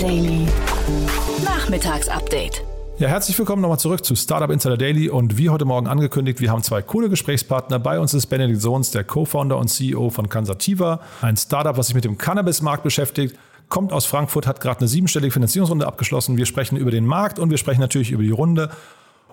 Daily. Nachmittagsupdate. Ja, herzlich willkommen nochmal zurück zu Startup Insider Daily und wie heute Morgen angekündigt, wir haben zwei coole Gesprächspartner. Bei uns ist Benedikt Sohns, der Co-Founder und CEO von Cansativa, ein Startup, was sich mit dem Cannabis-Markt beschäftigt kommt aus Frankfurt, hat gerade eine siebenstellige Finanzierungsrunde abgeschlossen. Wir sprechen über den Markt und wir sprechen natürlich über die Runde.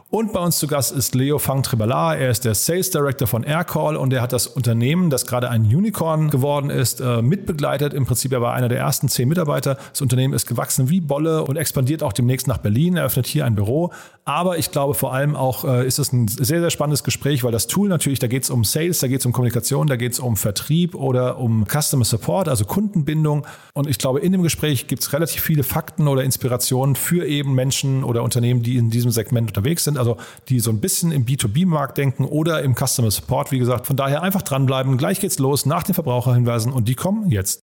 Und bei uns zu Gast ist Leo Fang Tribalar. Er ist der Sales Director von Aircall und er hat das Unternehmen, das gerade ein Unicorn geworden ist, äh, mitbegleitet. Im Prinzip er war einer der ersten zehn Mitarbeiter. Das Unternehmen ist gewachsen wie Bolle und expandiert auch demnächst nach Berlin, eröffnet hier ein Büro. Aber ich glaube vor allem auch äh, ist es ein sehr, sehr spannendes Gespräch, weil das Tool natürlich, da geht es um Sales, da geht es um Kommunikation, da geht es um Vertrieb oder um Customer Support, also Kundenbindung. Und ich glaube, in dem Gespräch gibt es relativ viele Fakten oder Inspirationen für eben Menschen oder Unternehmen, die in diesem Segment unterwegs sind also die so ein bisschen im B2B-Markt denken oder im Customer Support, wie gesagt. Von daher einfach dranbleiben. Gleich geht's los nach den Verbraucherhinweisen und die kommen jetzt.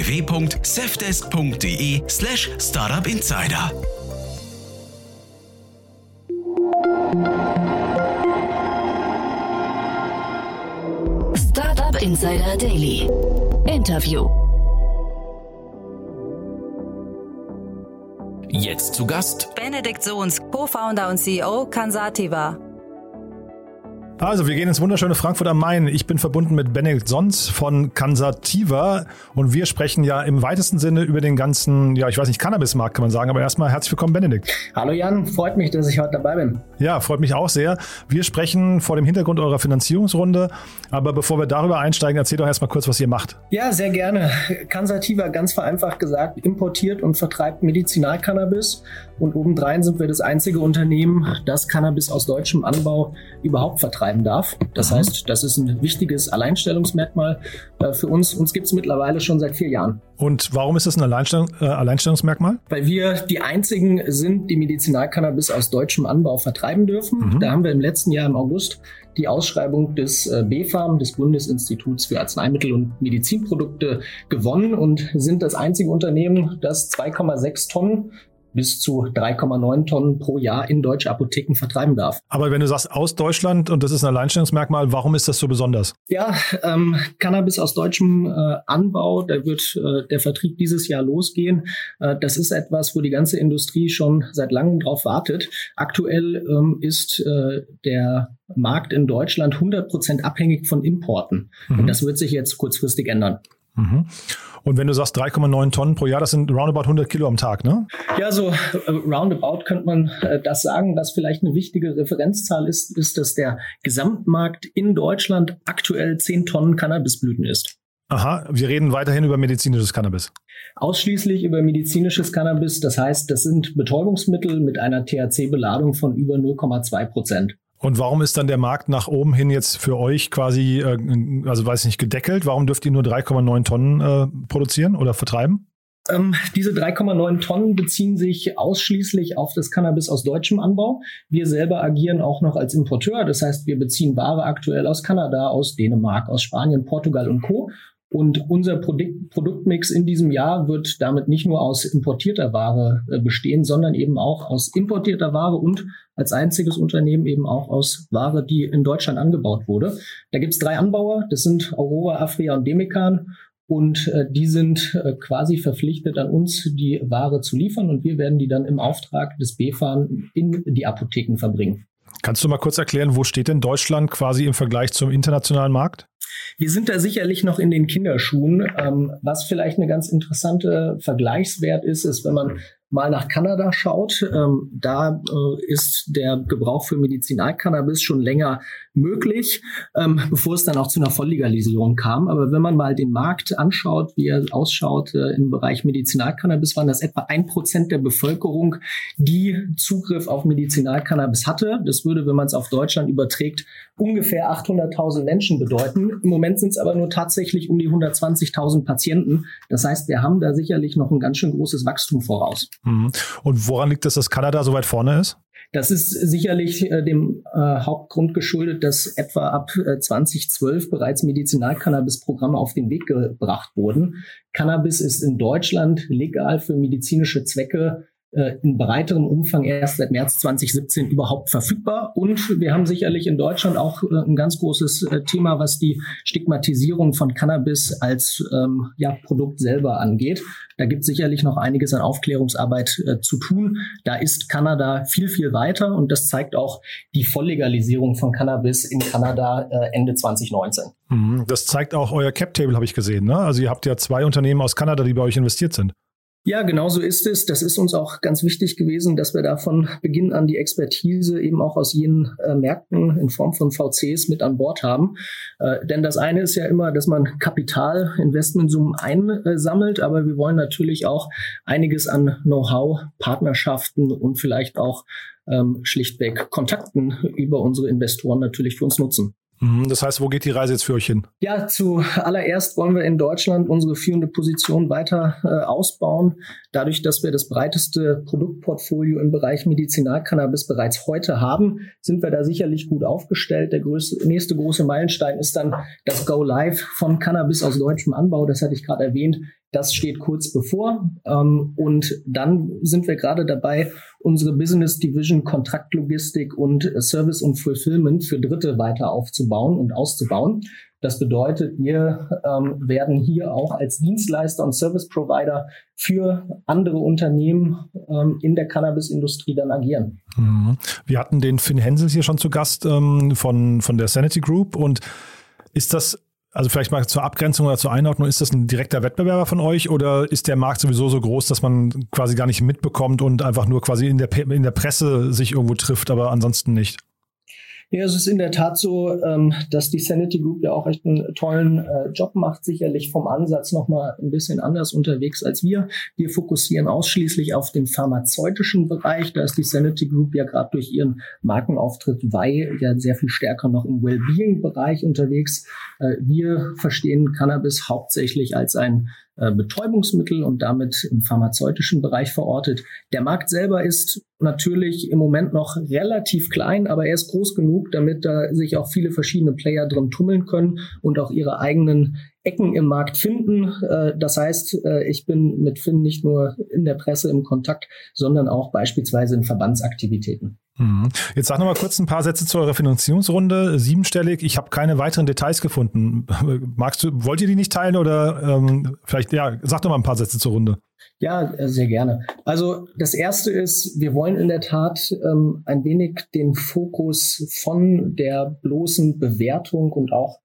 www.safdesk.de slash startupinsider. Startup Insider Daily. Interview. Jetzt zu Gast Benedikt Sohns, Co-Founder und CEO Kansativa. Also, wir gehen ins wunderschöne Frankfurt am Main. Ich bin verbunden mit Benedikt Sons von Cansativa und wir sprechen ja im weitesten Sinne über den ganzen, ja, ich weiß nicht, Cannabismarkt kann man sagen, aber erstmal herzlich willkommen, Benedikt. Hallo Jan, freut mich, dass ich heute dabei bin. Ja, freut mich auch sehr. Wir sprechen vor dem Hintergrund eurer Finanzierungsrunde, aber bevor wir darüber einsteigen, erzähl doch erstmal kurz, was ihr macht. Ja, sehr gerne. Cansativa, ganz vereinfacht gesagt, importiert und vertreibt Medizinalcannabis und obendrein sind wir das einzige Unternehmen, das Cannabis aus deutschem Anbau überhaupt vertreibt betreiben darf. Das mhm. heißt, das ist ein wichtiges Alleinstellungsmerkmal äh, für uns. Uns gibt es mittlerweile schon seit vier Jahren. Und warum ist das ein Alleinstellung, äh, Alleinstellungsmerkmal? Weil wir die einzigen sind, die Medizinalcannabis aus deutschem Anbau vertreiben dürfen. Mhm. Da haben wir im letzten Jahr im August die Ausschreibung des äh, BfArM, des Bundesinstituts für Arzneimittel und Medizinprodukte, gewonnen und sind das einzige Unternehmen, das 2,6 Tonnen bis zu 3,9 Tonnen pro Jahr in deutsche Apotheken vertreiben darf. Aber wenn du sagst aus Deutschland und das ist ein Alleinstellungsmerkmal, warum ist das so besonders? Ja, ähm, Cannabis aus deutschem äh, Anbau, da wird äh, der Vertrieb dieses Jahr losgehen. Äh, das ist etwas, wo die ganze Industrie schon seit langem drauf wartet. Aktuell ähm, ist äh, der Markt in Deutschland 100 Prozent abhängig von Importen. Mhm. Und das wird sich jetzt kurzfristig ändern. Mhm. Und wenn du sagst 3,9 Tonnen pro Jahr, das sind roundabout 100 Kilo am Tag, ne? Ja, so äh, roundabout könnte man äh, das sagen. Was vielleicht eine wichtige Referenzzahl ist, ist, dass der Gesamtmarkt in Deutschland aktuell 10 Tonnen Cannabisblüten ist. Aha, wir reden weiterhin über medizinisches Cannabis. Ausschließlich über medizinisches Cannabis. Das heißt, das sind Betäubungsmittel mit einer THC-Beladung von über 0,2 Prozent. Und warum ist dann der Markt nach oben hin jetzt für euch quasi, äh, also weiß nicht, gedeckelt? Warum dürft ihr nur 3,9 Tonnen äh, produzieren oder vertreiben? Ähm, diese 3,9 Tonnen beziehen sich ausschließlich auf das Cannabis aus deutschem Anbau. Wir selber agieren auch noch als Importeur. Das heißt, wir beziehen Ware aktuell aus Kanada, aus Dänemark, aus Spanien, Portugal und Co. Und unser Produkt, Produktmix in diesem Jahr wird damit nicht nur aus importierter Ware äh, bestehen, sondern eben auch aus importierter Ware und als einziges Unternehmen eben auch aus Ware, die in Deutschland angebaut wurde. Da gibt es drei Anbauer, das sind Aurora, Afria und Demekan. Und äh, die sind äh, quasi verpflichtet, an uns die Ware zu liefern und wir werden die dann im Auftrag des BFAN in die Apotheken verbringen. Kannst du mal kurz erklären, wo steht denn Deutschland quasi im Vergleich zum internationalen Markt? Wir sind da sicherlich noch in den Kinderschuhen. Ähm, was vielleicht eine ganz interessante Vergleichswert ist, ist, wenn man mal nach Kanada schaut, ähm, da äh, ist der Gebrauch für Medizinalcannabis schon länger möglich, ähm, bevor es dann auch zu einer Volllegalisierung kam. Aber wenn man mal den Markt anschaut, wie er ausschaut äh, im Bereich Medizinalcannabis, waren das etwa ein Prozent der Bevölkerung, die Zugriff auf Medizinalcannabis hatte. Das würde, wenn man es auf Deutschland überträgt, ungefähr 800.000 Menschen bedeuten. Im Moment sind es aber nur tatsächlich um die 120.000 Patienten. Das heißt, wir haben da sicherlich noch ein ganz schön großes Wachstum voraus. Mhm. Und woran liegt es, dass Kanada so weit vorne ist? Das ist sicherlich äh, dem äh, Hauptgrund geschuldet, dass etwa ab äh, 2012 bereits Medizinalcannabis-Programme auf den Weg gebracht wurden. Cannabis ist in Deutschland legal für medizinische Zwecke äh, in breiterem Umfang erst seit März 2017 überhaupt verfügbar. Und wir haben sicherlich in Deutschland auch äh, ein ganz großes äh, Thema, was die Stigmatisierung von Cannabis als ähm, ja, Produkt selber angeht. Da gibt es sicherlich noch einiges an Aufklärungsarbeit äh, zu tun. Da ist Kanada viel, viel weiter und das zeigt auch die Volllegalisierung von Cannabis in Kanada äh, Ende 2019. Mhm. Das zeigt auch euer Cap-Table, habe ich gesehen. Ne? Also ihr habt ja zwei Unternehmen aus Kanada, die bei euch investiert sind. Ja, genau so ist es. Das ist uns auch ganz wichtig gewesen, dass wir da von Beginn an die Expertise eben auch aus jenen äh, Märkten in Form von VCs mit an Bord haben. Äh, denn das eine ist ja immer, dass man Kapital, Investmentsummen einsammelt, aber wir wollen natürlich auch einiges an Know-how, Partnerschaften und vielleicht auch ähm, schlichtweg Kontakten über unsere Investoren natürlich für uns nutzen. Mhm, das heißt, wo geht die Reise jetzt für euch hin? Ja, zuallererst wollen wir in Deutschland unsere führende Position weiter äh, ausbauen. Dadurch, dass wir das breiteste Produktportfolio im Bereich Medizinalcannabis bereits heute haben, sind wir da sicherlich gut aufgestellt. Der größte, nächste große Meilenstein ist dann das Go Live von Cannabis aus deutschem Anbau. Das hatte ich gerade erwähnt. Das steht kurz bevor. Ähm, und dann sind wir gerade dabei, unsere Business Division Kontraktlogistik und Service und Fulfillment für Dritte weiter aufzubauen und auszubauen. Das bedeutet, wir ähm, werden hier auch als Dienstleister und Service Provider für andere Unternehmen ähm, in der Cannabis-Industrie dann agieren. Mhm. Wir hatten den Finn Hensels hier schon zu Gast ähm, von, von der Sanity Group und ist das also vielleicht mal zur Abgrenzung oder zur Einordnung, ist das ein direkter Wettbewerber von euch oder ist der Markt sowieso so groß, dass man quasi gar nicht mitbekommt und einfach nur quasi in der, in der Presse sich irgendwo trifft, aber ansonsten nicht? Ja, es ist in der Tat so, ähm, dass die Sanity Group ja auch echt einen tollen äh, Job macht, sicherlich vom Ansatz nochmal ein bisschen anders unterwegs als wir. Wir fokussieren ausschließlich auf den pharmazeutischen Bereich. Da ist die Sanity Group ja gerade durch ihren Markenauftritt Wei ja sehr viel stärker noch im Wellbeing-Bereich unterwegs. Äh, wir verstehen Cannabis hauptsächlich als ein äh, Betäubungsmittel und damit im pharmazeutischen Bereich verortet. Der Markt selber ist natürlich im Moment noch relativ klein, aber er ist groß genug, damit da sich auch viele verschiedene Player drin tummeln können und auch ihre eigenen Ecken im Markt finden. Äh, das heißt, äh, ich bin mit Finn nicht nur in der Presse im Kontakt, sondern auch beispielsweise in Verbandsaktivitäten. Mhm. Jetzt sag noch mal kurz ein paar Sätze zu eurer Finanzierungsrunde. Siebenstellig. Ich habe keine weiteren Details gefunden. Magst du, wollt ihr die nicht teilen oder ähm, vielleicht, ja, sag doch mal ein paar Sätze zur Runde. Ja, sehr gerne. Also das erste ist, wir wollen in der Tat ähm, ein wenig den Fokus von der bloßen Bewertung und auch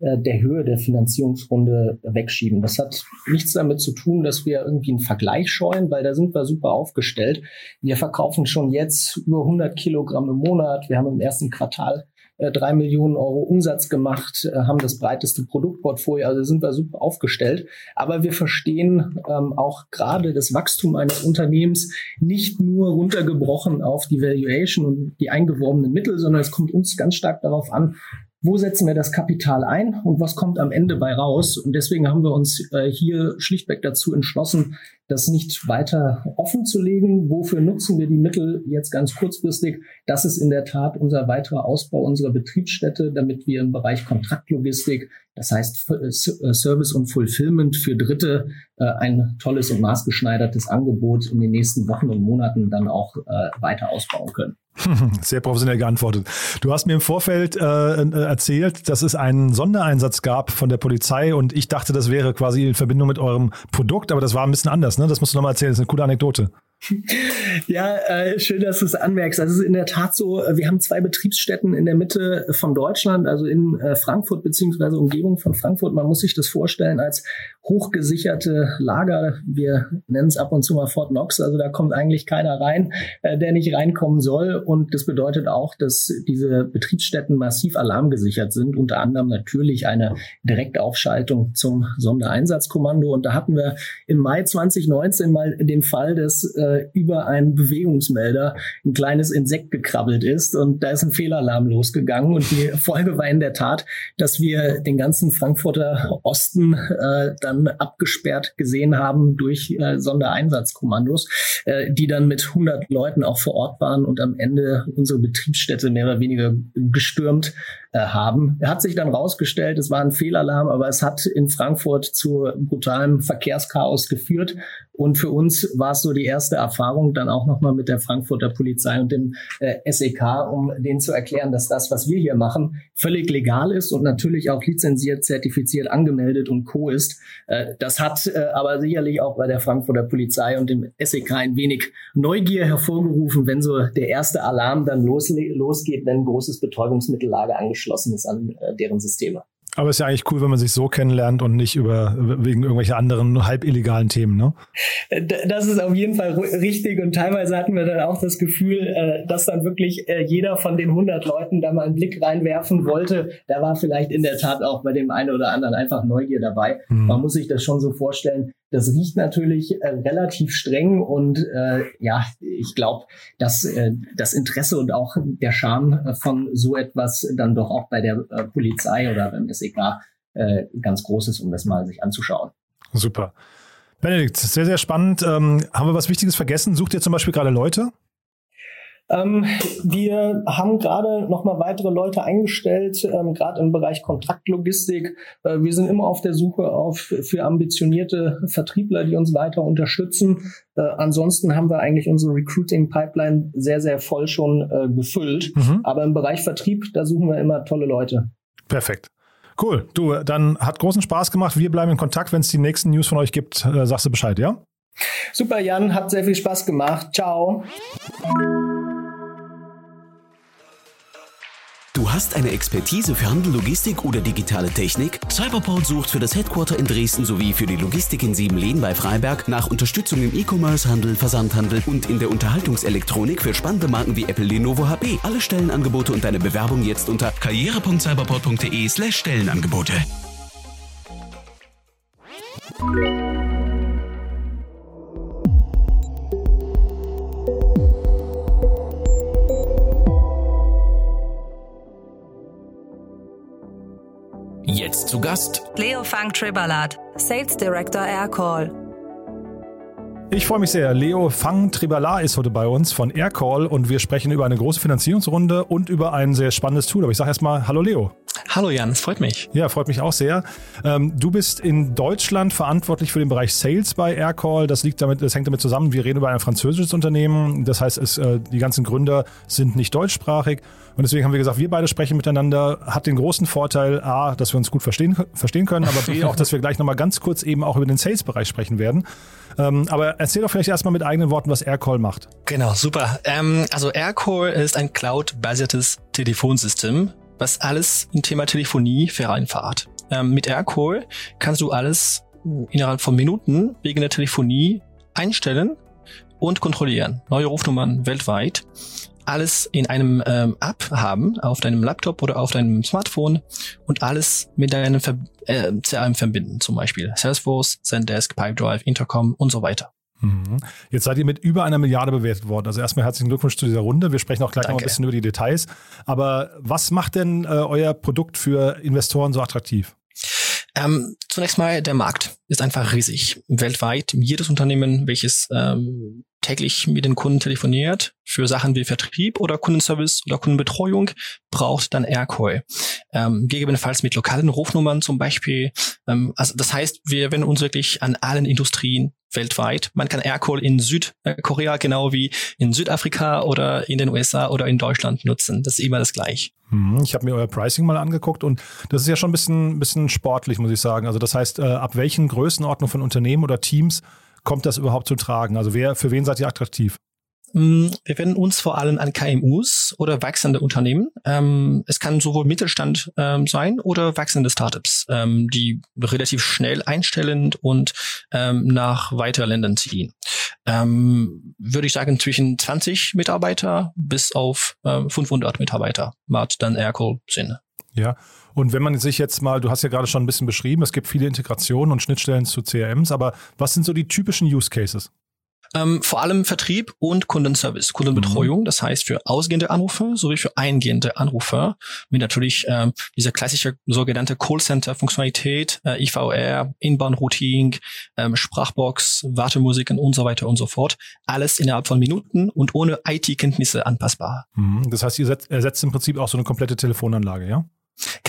der Höhe der Finanzierungsrunde wegschieben. Das hat nichts damit zu tun, dass wir irgendwie einen Vergleich scheuen, weil da sind wir super aufgestellt. Wir verkaufen schon jetzt über 100 Kilogramm im Monat. Wir haben im ersten Quartal äh, drei Millionen Euro Umsatz gemacht, äh, haben das breiteste Produktportfolio, also sind wir super aufgestellt. Aber wir verstehen ähm, auch gerade das Wachstum eines Unternehmens nicht nur runtergebrochen auf die Valuation und die eingeworbenen Mittel, sondern es kommt uns ganz stark darauf an, wo setzen wir das Kapital ein und was kommt am Ende bei raus. Und deswegen haben wir uns äh, hier schlichtweg dazu entschlossen, das nicht weiter offen zu legen. Wofür nutzen wir die Mittel jetzt ganz kurzfristig? Das ist in der Tat unser weiterer Ausbau unserer Betriebsstätte, damit wir im Bereich Kontraktlogistik, das heißt äh, Service und Fulfillment für Dritte, äh, ein tolles und maßgeschneidertes Angebot in den nächsten Wochen und Monaten dann auch äh, weiter ausbauen können. Sehr professionell geantwortet. Du hast mir im Vorfeld äh, erzählt, dass es einen Sondereinsatz gab von der Polizei und ich dachte, das wäre quasi in Verbindung mit eurem Produkt, aber das war ein bisschen anders. Ne? Das musst du nochmal erzählen, das ist eine coole Anekdote. Ja, äh, schön, dass du es anmerkst. Also es ist in der Tat so, äh, wir haben zwei Betriebsstätten in der Mitte von Deutschland, also in äh, Frankfurt beziehungsweise Umgebung von Frankfurt. Man muss sich das vorstellen als hochgesicherte Lager. Wir nennen es ab und zu mal Fort Knox. Also da kommt eigentlich keiner rein, äh, der nicht reinkommen soll. Und das bedeutet auch, dass diese Betriebsstätten massiv alarmgesichert sind. Unter anderem natürlich eine Direktaufschaltung zum Sondereinsatzkommando. Und da hatten wir im Mai 2019 mal den Fall, dass äh, über einen Bewegungsmelder ein kleines Insekt gekrabbelt ist und da ist ein Fehlalarm losgegangen und die Folge war in der Tat, dass wir den ganzen Frankfurter Osten äh, dann abgesperrt gesehen haben durch äh, Sondereinsatzkommandos, äh, die dann mit 100 Leuten auch vor Ort waren und am Ende unsere Betriebsstätte mehr oder weniger gestürmt äh, haben. Er hat sich dann rausgestellt, es war ein Fehlalarm, aber es hat in Frankfurt zu brutalem Verkehrschaos geführt. Und für uns war es so die erste Erfahrung dann auch nochmal mit der Frankfurter Polizei und dem äh, SEK, um denen zu erklären, dass das, was wir hier machen, völlig legal ist und natürlich auch lizenziert, zertifiziert, angemeldet und co. ist. Äh, das hat äh, aber sicherlich auch bei der Frankfurter Polizei und dem SEK ein wenig Neugier hervorgerufen, wenn so der erste Alarm dann losgeht, wenn ein großes Betäubungsmittellager angeschlossen angeschlossen ist an äh, deren Systeme. Aber es ist ja eigentlich cool, wenn man sich so kennenlernt und nicht über wegen irgendwelcher anderen halb illegalen Themen, ne? Äh, das ist auf jeden Fall richtig und teilweise hatten wir dann auch das Gefühl, äh, dass dann wirklich jeder von den 100 Leuten da mal einen Blick reinwerfen wollte. Da war vielleicht in der Tat auch bei dem einen oder anderen einfach Neugier dabei. Mhm. Man muss sich das schon so vorstellen. Das riecht natürlich äh, relativ streng und äh, ja, ich glaube, dass äh, das Interesse und auch der Charme äh, von so etwas dann doch auch bei der äh, Polizei oder beim SEK äh, ganz groß ist, um das mal sich anzuschauen. Super. Benedikt, sehr, sehr spannend. Ähm, haben wir was Wichtiges vergessen? Sucht ihr zum Beispiel gerade Leute? Ähm, wir haben gerade nochmal weitere Leute eingestellt, ähm, gerade im Bereich Kontraktlogistik. Äh, wir sind immer auf der Suche auf, für ambitionierte Vertriebler, die uns weiter unterstützen. Äh, ansonsten haben wir eigentlich unsere Recruiting-Pipeline sehr, sehr voll schon äh, gefüllt. Mhm. Aber im Bereich Vertrieb, da suchen wir immer tolle Leute. Perfekt. Cool. Du, dann hat großen Spaß gemacht. Wir bleiben in Kontakt. Wenn es die nächsten News von euch gibt, äh, sagst du Bescheid, ja? Super, Jan. Hat sehr viel Spaß gemacht. Ciao. Du hast eine Expertise für Handel, Logistik oder digitale Technik? Cyberport sucht für das Headquarter in Dresden sowie für die Logistik in Siebenlehn bei Freiberg nach Unterstützung im E-Commerce, Handel, Versandhandel und in der Unterhaltungselektronik für spannende Marken wie Apple, Lenovo, HP. Alle Stellenangebote und deine Bewerbung jetzt unter karriere.cyberport.de/slash Gast Leo Fang Tribalat, Sales Director Aircall. Ich freue mich sehr. Leo Fang Tribala ist heute bei uns von Aircall und wir sprechen über eine große Finanzierungsrunde und über ein sehr spannendes Tool. Aber ich sage erstmal Hallo Leo. Hallo Jan, es freut mich. Ja, freut mich auch sehr. Ähm, du bist in Deutschland verantwortlich für den Bereich Sales bei Aircall. Das liegt damit, das hängt damit zusammen. Wir reden über ein französisches Unternehmen. Das heißt, es, äh, die ganzen Gründer sind nicht deutschsprachig. Und deswegen haben wir gesagt, wir beide sprechen miteinander. Hat den großen Vorteil, A, dass wir uns gut verstehen, verstehen können, aber B, auch, dass wir gleich nochmal ganz kurz eben auch über den Sales-Bereich sprechen werden. Ähm, aber erzähl doch vielleicht erstmal mit eigenen Worten, was Aircall macht. Genau, super. Ähm, also Aircall ist ein cloud-basiertes Telefonsystem, was alles im Thema Telefonie vereinfacht. Ähm, mit Aircall kannst du alles innerhalb von Minuten wegen der Telefonie einstellen und kontrollieren. Neue Rufnummern weltweit. Alles in einem ähm, App haben, auf deinem Laptop oder auf deinem Smartphone und alles mit deinem Ver äh, CRM verbinden, zum Beispiel Salesforce, Zendesk, Pipedrive, Intercom und so weiter. Mhm. Jetzt seid ihr mit über einer Milliarde bewertet worden. Also erstmal herzlichen Glückwunsch zu dieser Runde. Wir sprechen auch gleich Danke. noch ein bisschen über die Details. Aber was macht denn äh, euer Produkt für Investoren so attraktiv? Ähm, zunächst mal, der Markt ist einfach riesig. Weltweit, jedes Unternehmen, welches ähm, täglich mit den Kunden telefoniert, für Sachen wie Vertrieb oder Kundenservice oder Kundenbetreuung, braucht dann Aircall. Ähm, gegebenenfalls mit lokalen Rufnummern zum Beispiel. Ähm, also das heißt, wir wenden uns wirklich an allen Industrien weltweit. Man kann Aircall in Südkorea genau wie in Südafrika oder in den USA oder in Deutschland nutzen. Das ist immer das gleiche. Mhm, ich habe mir euer Pricing mal angeguckt und das ist ja schon ein bisschen, bisschen sportlich, muss ich sagen. Also das heißt, äh, ab welchen Größenordnungen von Unternehmen oder Teams kommt das überhaupt zu tragen? Also wer, für wen seid ihr attraktiv? Mm, wir wenden uns vor allem an KMUs oder wachsende Unternehmen. Ähm, es kann sowohl Mittelstand ähm, sein oder wachsende Startups, ähm, die relativ schnell einstellen und nach weiteren Ländern ziehen. Würde ich sagen, zwischen 20 Mitarbeiter bis auf äh, 500 Mitarbeiter macht dann Aircall Sinn. Ja, und wenn man sich jetzt mal, du hast ja gerade schon ein bisschen beschrieben, es gibt viele Integrationen und Schnittstellen zu CRMs, aber was sind so die typischen Use Cases? Ähm, vor allem Vertrieb und Kundenservice, Kundenbetreuung, mhm. das heißt für ausgehende Anrufe sowie für eingehende Anrufe mit natürlich ähm, dieser klassische sogenannte Callcenter-Funktionalität, äh, IVR, Inbound-Routing, ähm, Sprachbox, Wartemusiken und so weiter und so fort. Alles innerhalb von Minuten und ohne IT-Kenntnisse anpassbar. Mhm. Das heißt, ihr ersetzt im Prinzip auch so eine komplette Telefonanlage, ja?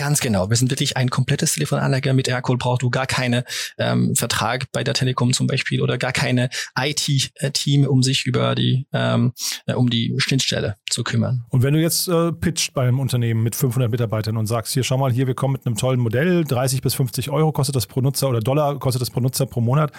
Ganz genau. Wir sind wirklich ein komplettes Telefonanlage. Mit Aircall brauchst du gar keinen ähm, Vertrag bei der Telekom zum Beispiel oder gar keine IT-Team, um sich über die ähm, äh, um die Schnittstelle zu kümmern. Und wenn du jetzt äh, pitcht beim Unternehmen mit 500 Mitarbeitern und sagst, hier schau mal, hier wir kommen mit einem tollen Modell, 30 bis 50 Euro kostet das pro Nutzer oder Dollar kostet das pro Nutzer pro Monat.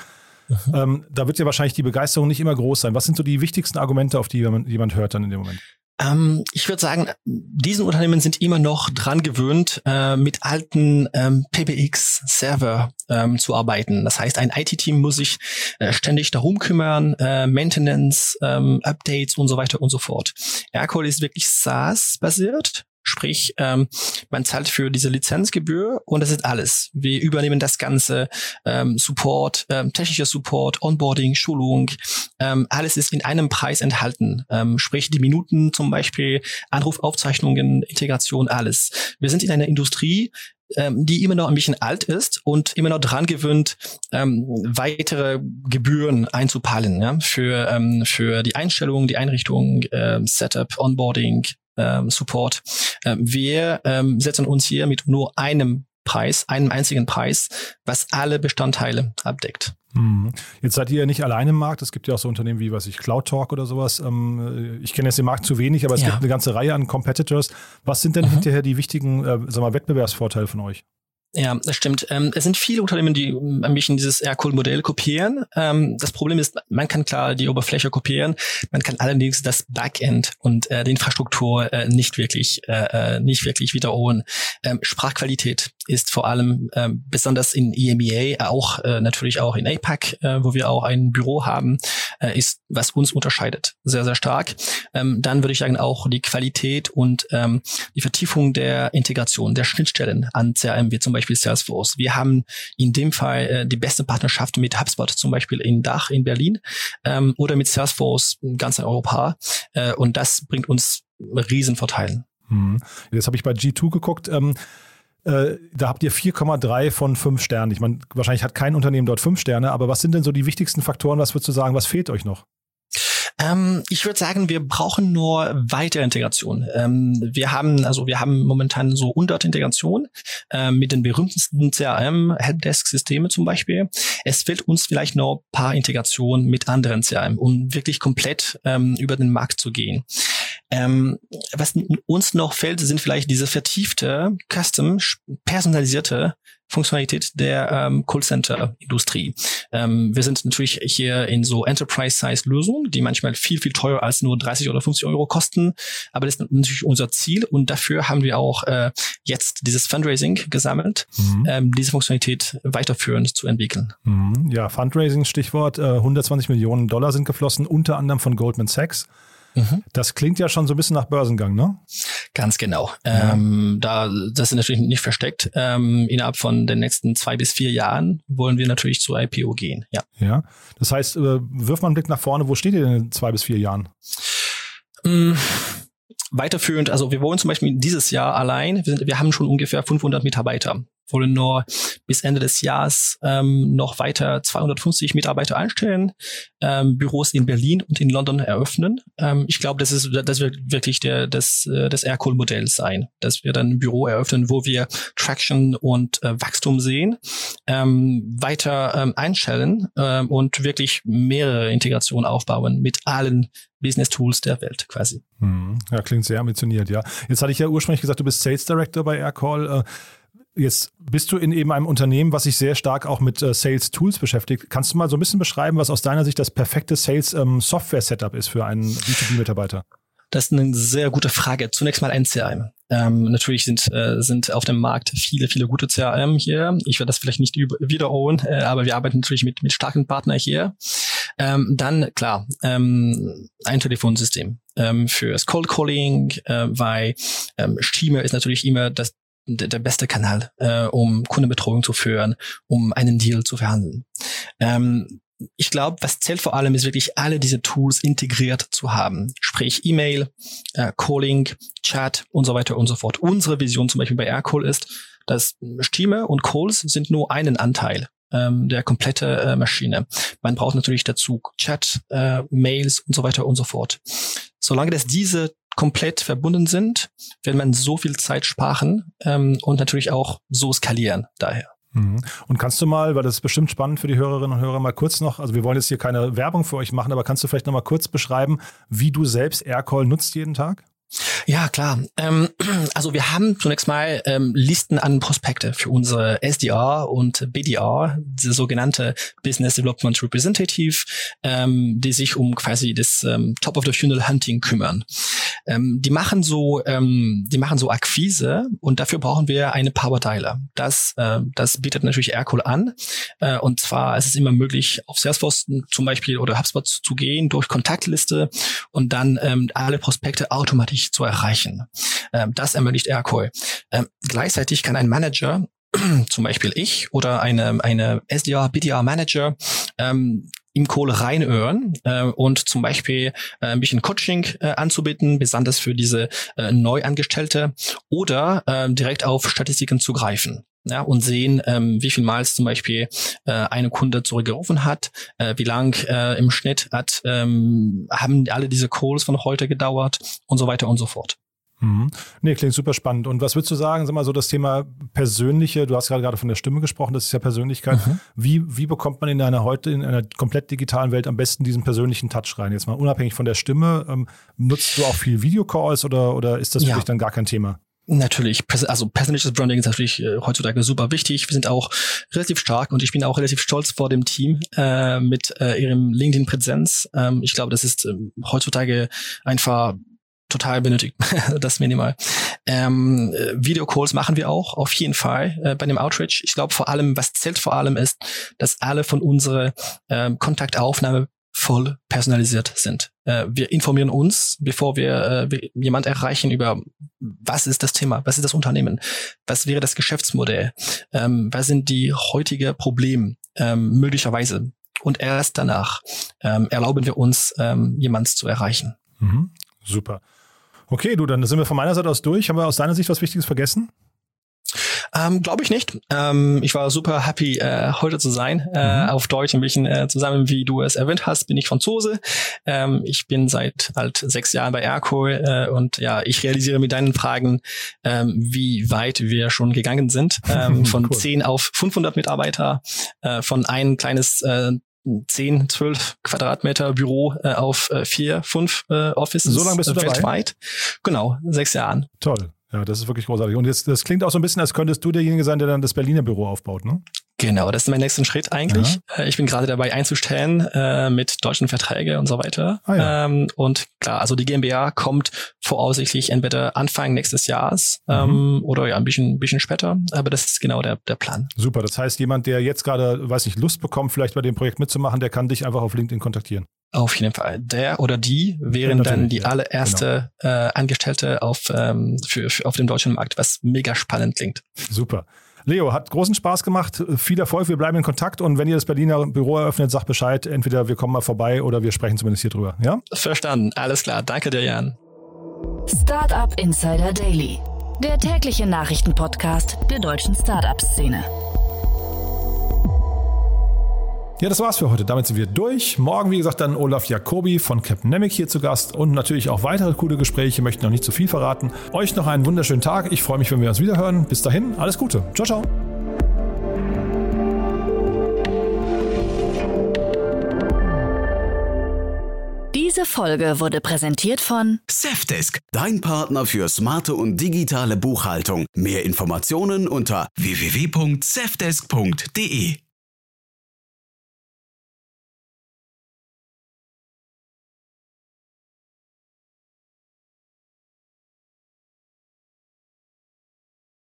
Mhm. Ähm, da wird ja wahrscheinlich die Begeisterung nicht immer groß sein. Was sind so die wichtigsten Argumente, auf die jemand hört dann in dem Moment? Ähm, ich würde sagen, diesen Unternehmen sind immer noch dran gewöhnt, äh, mit alten ähm, PBX-Server ähm, zu arbeiten. Das heißt, ein IT-Team muss sich äh, ständig darum kümmern, äh, Maintenance, ähm, Updates und so weiter und so fort. Aircall ist wirklich SaaS-basiert. Sprich, ähm, man zahlt für diese Lizenzgebühr und das ist alles. Wir übernehmen das ganze ähm, Support, ähm, technischer Support, Onboarding, Schulung, ähm, alles ist in einem Preis enthalten. Ähm, sprich, die Minuten zum Beispiel, Anrufaufzeichnungen, Integration, alles. Wir sind in einer Industrie, ähm, die immer noch ein bisschen alt ist und immer noch dran gewöhnt, ähm, weitere Gebühren einzupallen ja, für, ähm, für die Einstellung, die Einrichtung, ähm, Setup, Onboarding, ähm, Support. Ähm, wir ähm, setzen uns hier mit nur einem Preis, einem einzigen Preis, was alle Bestandteile abdeckt. Hm. Jetzt seid ihr ja nicht allein im Markt. Es gibt ja auch so Unternehmen wie, was ich, Cloud Talk oder sowas. Ähm, ich kenne jetzt den Markt zu wenig, aber es ja. gibt eine ganze Reihe an Competitors. Was sind denn mhm. hinterher die wichtigen, äh, sag mal, Wettbewerbsvorteile von euch? Ja, das stimmt. Ähm, es sind viele Unternehmen, die ein bisschen dieses Aircool-Modell kopieren. Ähm, das Problem ist, man kann klar die Oberfläche kopieren, man kann allerdings das Backend und äh, die Infrastruktur äh, nicht wirklich, äh, äh nicht wirklich wiederholen. Ähm, Sprachqualität ist vor allem ähm, besonders in EMEA, auch äh, natürlich auch in APAC, äh, wo wir auch ein Büro haben, äh, ist was uns unterscheidet sehr sehr stark. Ähm, dann würde ich sagen auch die Qualität und ähm, die Vertiefung der Integration der Schnittstellen an CRM wie zum Beispiel Salesforce. Wir haben in dem Fall äh, die beste Partnerschaft mit HubSpot zum Beispiel in Dach in Berlin ähm, oder mit Salesforce ganz in Europa. Äh, und das bringt uns Riesenvorteile. Hm. Jetzt habe ich bei G2 geguckt. Ähm äh, da habt ihr 4,3 von 5 Sternen. Ich meine, wahrscheinlich hat kein Unternehmen dort 5 Sterne, aber was sind denn so die wichtigsten Faktoren? Was würdest du sagen, was fehlt euch noch? Ähm, ich würde sagen, wir brauchen nur weitere Integration. Ähm, wir haben, also wir haben momentan so 100 Integration ähm, mit den berühmtesten CRM, Helpdesk-Systeme zum Beispiel. Es fehlt uns vielleicht noch ein paar Integrationen mit anderen CRM, um wirklich komplett ähm, über den Markt zu gehen. Ähm, was uns noch fehlt, sind vielleicht diese vertiefte, custom, personalisierte Funktionalität der ähm, Callcenter-Industrie. Ähm, wir sind natürlich hier in so Enterprise-Size-Lösungen, die manchmal viel, viel teurer als nur 30 oder 50 Euro kosten. Aber das ist natürlich unser Ziel und dafür haben wir auch äh, jetzt dieses Fundraising gesammelt, mhm. ähm, diese Funktionalität weiterführend zu entwickeln. Mhm. Ja, Fundraising, Stichwort, äh, 120 Millionen Dollar sind geflossen, unter anderem von Goldman Sachs. Mhm. Das klingt ja schon so ein bisschen nach Börsengang, ne? Ganz genau. Ja. Ähm, da, das ist natürlich nicht versteckt. Ähm, innerhalb von den nächsten zwei bis vier Jahren wollen wir natürlich zur IPO gehen. Ja. Ja. Das heißt, äh, wirf mal einen Blick nach vorne. Wo steht ihr denn in zwei bis vier Jahren? Mhm weiterführend, also wir wollen zum Beispiel dieses Jahr allein, wir, sind, wir haben schon ungefähr 500 Mitarbeiter wollen bis Ende des Jahres ähm, noch weiter 250 Mitarbeiter einstellen, ähm, Büros in Berlin und in London eröffnen. Ähm, ich glaube, das das wird wirklich der das äh, das Aircool-Modell sein, dass wir dann ein Büro eröffnen, wo wir Traction und äh, Wachstum sehen, ähm, weiter ähm, einstellen ähm, und wirklich mehrere Integrationen aufbauen mit allen Business Tools der Welt quasi. Hm. Ja, klingt sehr ambitioniert, ja. Jetzt hatte ich ja ursprünglich gesagt, du bist Sales Director bei Aircall. Äh, Jetzt bist du in eben einem Unternehmen, was sich sehr stark auch mit äh, Sales Tools beschäftigt. Kannst du mal so ein bisschen beschreiben, was aus deiner Sicht das perfekte Sales ähm, Software Setup ist für einen B2B-Mitarbeiter? Das ist eine sehr gute Frage. Zunächst mal ein CRM. Ähm, natürlich sind, äh, sind auf dem Markt viele, viele gute CRM hier. Ich werde das vielleicht nicht wiederholen, äh, aber wir arbeiten natürlich mit, mit starken Partnern hier. Ähm, dann, klar, ähm, ein Telefonsystem ähm, fürs Cold Calling, äh, weil ähm, Stimme ist natürlich immer das der beste Kanal, äh, um Kundenbetreuung zu führen, um einen Deal zu verhandeln. Ähm, ich glaube, was zählt vor allem ist wirklich alle diese Tools integriert zu haben. Sprich E-Mail, äh, Calling, Chat und so weiter und so fort. Unsere Vision zum Beispiel bei Aircall ist, dass Stimme und Calls sind nur einen Anteil ähm, der komplette äh, Maschine. Man braucht natürlich dazu Chat, äh, Mails und so weiter und so fort. Solange das diese komplett verbunden sind, wird man so viel Zeit sparen ähm, und natürlich auch so skalieren daher. Mhm. Und kannst du mal, weil das ist bestimmt spannend für die Hörerinnen und Hörer, mal kurz noch, also wir wollen jetzt hier keine Werbung für euch machen, aber kannst du vielleicht noch mal kurz beschreiben, wie du selbst Aircall nutzt jeden Tag? Ja, klar. Ähm, also wir haben zunächst mal ähm, Listen an Prospekte für unsere SDR und BDR, die sogenannte Business Development Representative, ähm, die sich um quasi das ähm, Top of the Funnel Hunting kümmern. Ähm, die machen so, ähm, die machen so Akquise und dafür brauchen wir eine Power Dialer. Das, äh, das bietet natürlich Aircall an. Äh, und zwar ist es immer möglich, auf Salesforce zum Beispiel oder HubSpot zu gehen durch Kontaktliste und dann ähm, alle Prospekte automatisch zu erreichen. Ähm, das ermöglicht Aircall. Ähm, gleichzeitig kann ein Manager zum Beispiel ich oder eine, eine SDR, BDR Manager ähm, im Kohle reinhören äh, und zum Beispiel äh, ein bisschen Coaching äh, anzubieten, besonders für diese äh, Neuangestellte oder äh, direkt auf Statistiken zugreifen. Ja, und sehen, ähm, wie viel Mal zum Beispiel äh, eine Kunde zurückgerufen hat, äh, wie lang äh, im Schnitt hat, ähm, haben alle diese Calls von heute gedauert und so weiter und so fort. Mhm. Nee, klingt super spannend. Und was würdest du sagen, sag mal so das Thema persönliche, du hast gerade gerade von der Stimme gesprochen, das ist ja Persönlichkeit. Mhm. Wie, wie bekommt man in einer heute, in einer komplett digitalen Welt am besten diesen persönlichen Touch rein? Jetzt mal unabhängig von der Stimme, ähm, nutzt du auch viel Videocalls oder, oder ist das für dich dann gar kein Thema? Natürlich, also persönliches Branding ist natürlich äh, heutzutage super wichtig. Wir sind auch relativ stark und ich bin auch relativ stolz vor dem Team äh, mit äh, ihrem LinkedIn-Präsenz. Ähm, ich glaube, das ist äh, heutzutage einfach total benötigt, das minimal. Ähm, äh, Videocalls machen wir auch, auf jeden Fall äh, bei dem Outreach. Ich glaube vor allem, was zählt vor allem ist, dass alle von unserer ähm, Kontaktaufnahme voll personalisiert sind. Äh, wir informieren uns, bevor wir äh, jemand erreichen über, was ist das Thema, was ist das Unternehmen, was wäre das Geschäftsmodell, ähm, was sind die heutige Probleme ähm, möglicherweise. Und erst danach ähm, erlauben wir uns, ähm, jemanden zu erreichen. Mhm. Super. Okay, du, dann sind wir von meiner Seite aus durch. Haben wir aus deiner Sicht was Wichtiges vergessen? Ähm, Glaube ich nicht. Ähm, ich war super happy, äh, heute zu sein. Äh, mhm. Auf Deutsch ein bisschen äh, zusammen, wie du es erwähnt hast, bin ich Franzose. Ähm, ich bin seit halt sechs Jahren bei Aircore äh, und ja, ich realisiere mit deinen Fragen, ähm, wie weit wir schon gegangen sind. Ähm, von cool. 10 auf 500 Mitarbeiter, äh, von ein kleines äh, 10, 12 Quadratmeter Büro äh, auf äh, vier, fünf äh, Offices so lange bist du dabei? weltweit. Genau, sechs Jahren. Toll. Ja, das ist wirklich großartig. Und jetzt, das klingt auch so ein bisschen, als könntest du derjenige sein, der dann das Berliner Büro aufbaut, ne? Genau, das ist mein nächster Schritt eigentlich. Ja. Äh, ich bin gerade dabei einzustellen äh, mit deutschen Verträgen und so weiter. Ah, ja. ähm, und klar, also die GmbH kommt voraussichtlich entweder Anfang nächstes Jahres mhm. ähm, oder ja ein bisschen, bisschen später. Aber das ist genau der, der Plan. Super. Das heißt, jemand, der jetzt gerade, weiß nicht, Lust bekommt, vielleicht bei dem Projekt mitzumachen, der kann dich einfach auf LinkedIn kontaktieren. Auf jeden Fall. Der oder die wären ja, dann die ja, allererste genau. äh, Angestellte auf, ähm, für, für, auf dem deutschen Markt, was mega spannend klingt. Super. Leo, hat großen Spaß gemacht. Viel Erfolg. Wir bleiben in Kontakt. Und wenn ihr das Berliner Büro eröffnet, sagt Bescheid. Entweder wir kommen mal vorbei oder wir sprechen zumindest hier drüber. Ja? Verstanden. Alles klar. Danke dir, Jan. Startup Insider Daily. Der tägliche Nachrichtenpodcast der deutschen Startup-Szene. Ja, das war's für heute. Damit sind wir durch. Morgen, wie gesagt, dann Olaf Jacobi von Capnemic hier zu Gast und natürlich auch weitere coole Gespräche. Möchten noch nicht zu viel verraten. Euch noch einen wunderschönen Tag. Ich freue mich, wenn wir uns wiederhören. Bis dahin, alles Gute. Ciao, ciao. Diese Folge wurde präsentiert von Safdesk, dein Partner für smarte und digitale Buchhaltung. Mehr Informationen unter www.safdesk.de.